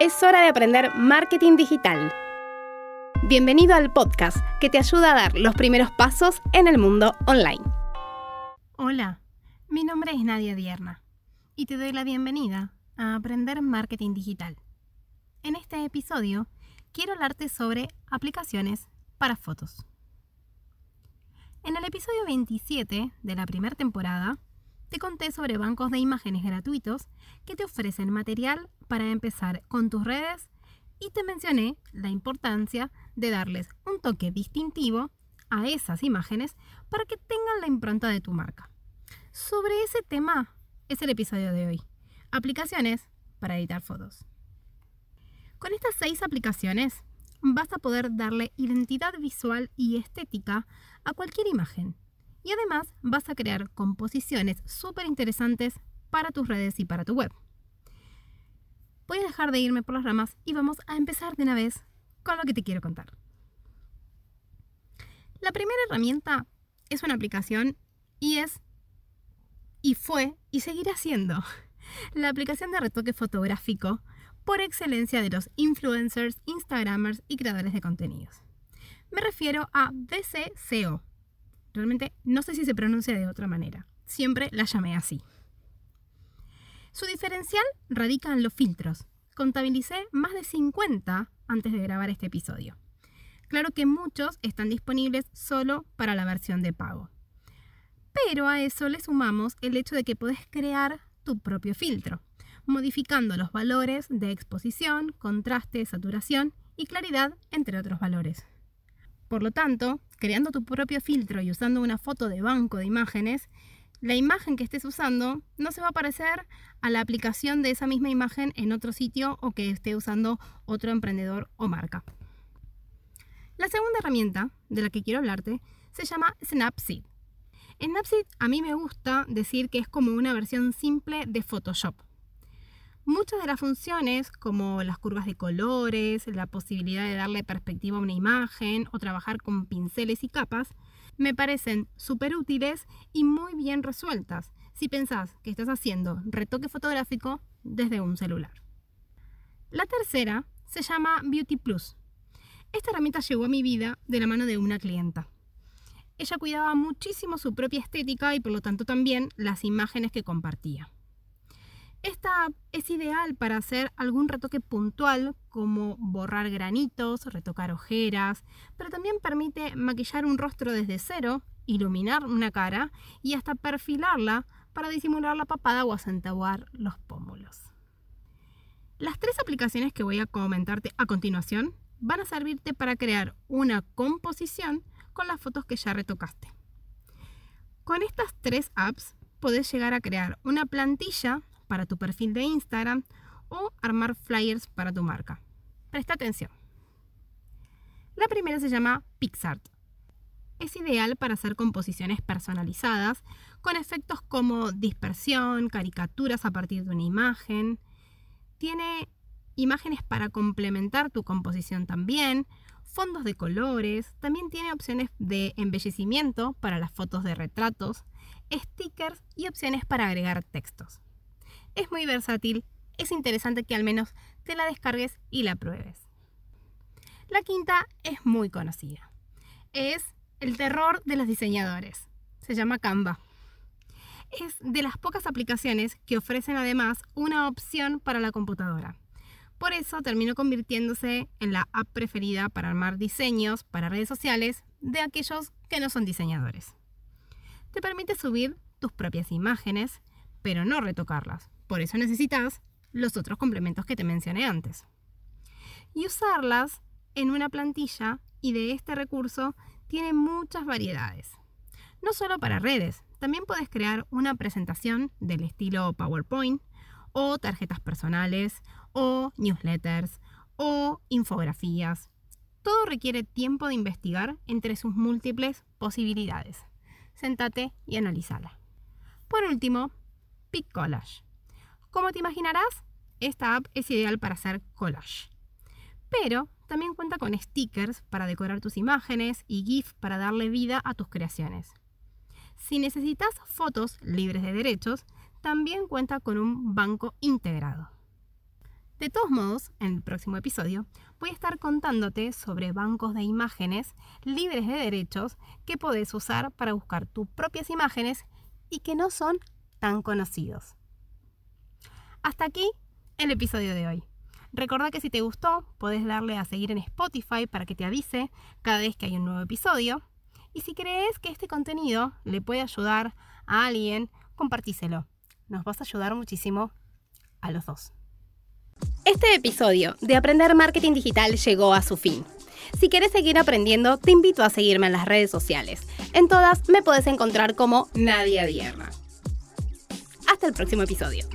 Es hora de aprender marketing digital. Bienvenido al podcast que te ayuda a dar los primeros pasos en el mundo online. Hola, mi nombre es Nadia Dierna y te doy la bienvenida a Aprender Marketing Digital. En este episodio quiero hablarte sobre aplicaciones para fotos. En el episodio 27 de la primera temporada te conté sobre bancos de imágenes gratuitos que te ofrecen material para empezar con tus redes y te mencioné la importancia de darles un toque distintivo a esas imágenes para que tengan la impronta de tu marca. Sobre ese tema es el episodio de hoy. Aplicaciones para editar fotos. Con estas seis aplicaciones vas a poder darle identidad visual y estética a cualquier imagen y además vas a crear composiciones súper interesantes para tus redes y para tu web. Voy a dejar de irme por las ramas y vamos a empezar de una vez con lo que te quiero contar. La primera herramienta es una aplicación y es, y fue, y seguirá siendo, la aplicación de retoque fotográfico por excelencia de los influencers, instagramers y creadores de contenidos. Me refiero a BCCO, Realmente no sé si se pronuncia de otra manera. Siempre la llamé así. Su diferencial radica en los filtros. Contabilicé más de 50 antes de grabar este episodio. Claro que muchos están disponibles solo para la versión de pago. Pero a eso le sumamos el hecho de que puedes crear tu propio filtro, modificando los valores de exposición, contraste, saturación y claridad, entre otros valores. Por lo tanto, creando tu propio filtro y usando una foto de banco de imágenes, la imagen que estés usando no se va a parecer a la aplicación de esa misma imagen en otro sitio o que esté usando otro emprendedor o marca. La segunda herramienta de la que quiero hablarte se llama Snapseed. Snapseed a mí me gusta decir que es como una versión simple de Photoshop. Muchas de las funciones, como las curvas de colores, la posibilidad de darle perspectiva a una imagen o trabajar con pinceles y capas, me parecen súper útiles y muy bien resueltas si pensás que estás haciendo retoque fotográfico desde un celular. La tercera se llama Beauty Plus. Esta herramienta llegó a mi vida de la mano de una clienta. Ella cuidaba muchísimo su propia estética y por lo tanto también las imágenes que compartía. Esta es ideal para hacer algún retoque puntual como borrar granitos, retocar ojeras, pero también permite maquillar un rostro desde cero, iluminar una cara y hasta perfilarla para disimular la papada o acentuar los pómulos. Las tres aplicaciones que voy a comentarte a continuación van a servirte para crear una composición con las fotos que ya retocaste. Con estas tres apps podés llegar a crear una plantilla para tu perfil de Instagram o armar flyers para tu marca. Presta atención. La primera se llama PixArt. Es ideal para hacer composiciones personalizadas con efectos como dispersión, caricaturas a partir de una imagen. Tiene imágenes para complementar tu composición también, fondos de colores, también tiene opciones de embellecimiento para las fotos de retratos, stickers y opciones para agregar textos es muy versátil, es interesante que al menos te la descargues y la pruebes. La quinta es muy conocida. Es el terror de los diseñadores. Se llama Canva. Es de las pocas aplicaciones que ofrecen además una opción para la computadora. Por eso terminó convirtiéndose en la app preferida para armar diseños para redes sociales de aquellos que no son diseñadores. Te permite subir tus propias imágenes, pero no retocarlas. Por eso necesitas los otros complementos que te mencioné antes. Y usarlas en una plantilla y de este recurso tiene muchas variedades. No solo para redes, también puedes crear una presentación del estilo PowerPoint o tarjetas personales o newsletters o infografías. Todo requiere tiempo de investigar entre sus múltiples posibilidades. Sentate y analízala. Por último, Pick Collage. Como te imaginarás, esta app es ideal para hacer collage. Pero también cuenta con stickers para decorar tus imágenes y GIF para darle vida a tus creaciones. Si necesitas fotos libres de derechos, también cuenta con un banco integrado. De todos modos, en el próximo episodio voy a estar contándote sobre bancos de imágenes libres de derechos que podés usar para buscar tus propias imágenes y que no son tan conocidos. Hasta aquí el episodio de hoy. Recuerda que si te gustó, podés darle a seguir en Spotify para que te avise cada vez que hay un nuevo episodio. Y si crees que este contenido le puede ayudar a alguien, compartíselo. Nos vas a ayudar muchísimo a los dos. Este episodio de Aprender Marketing Digital llegó a su fin. Si quieres seguir aprendiendo, te invito a seguirme en las redes sociales. En todas me puedes encontrar como Nadia Dierna. Hasta el próximo episodio.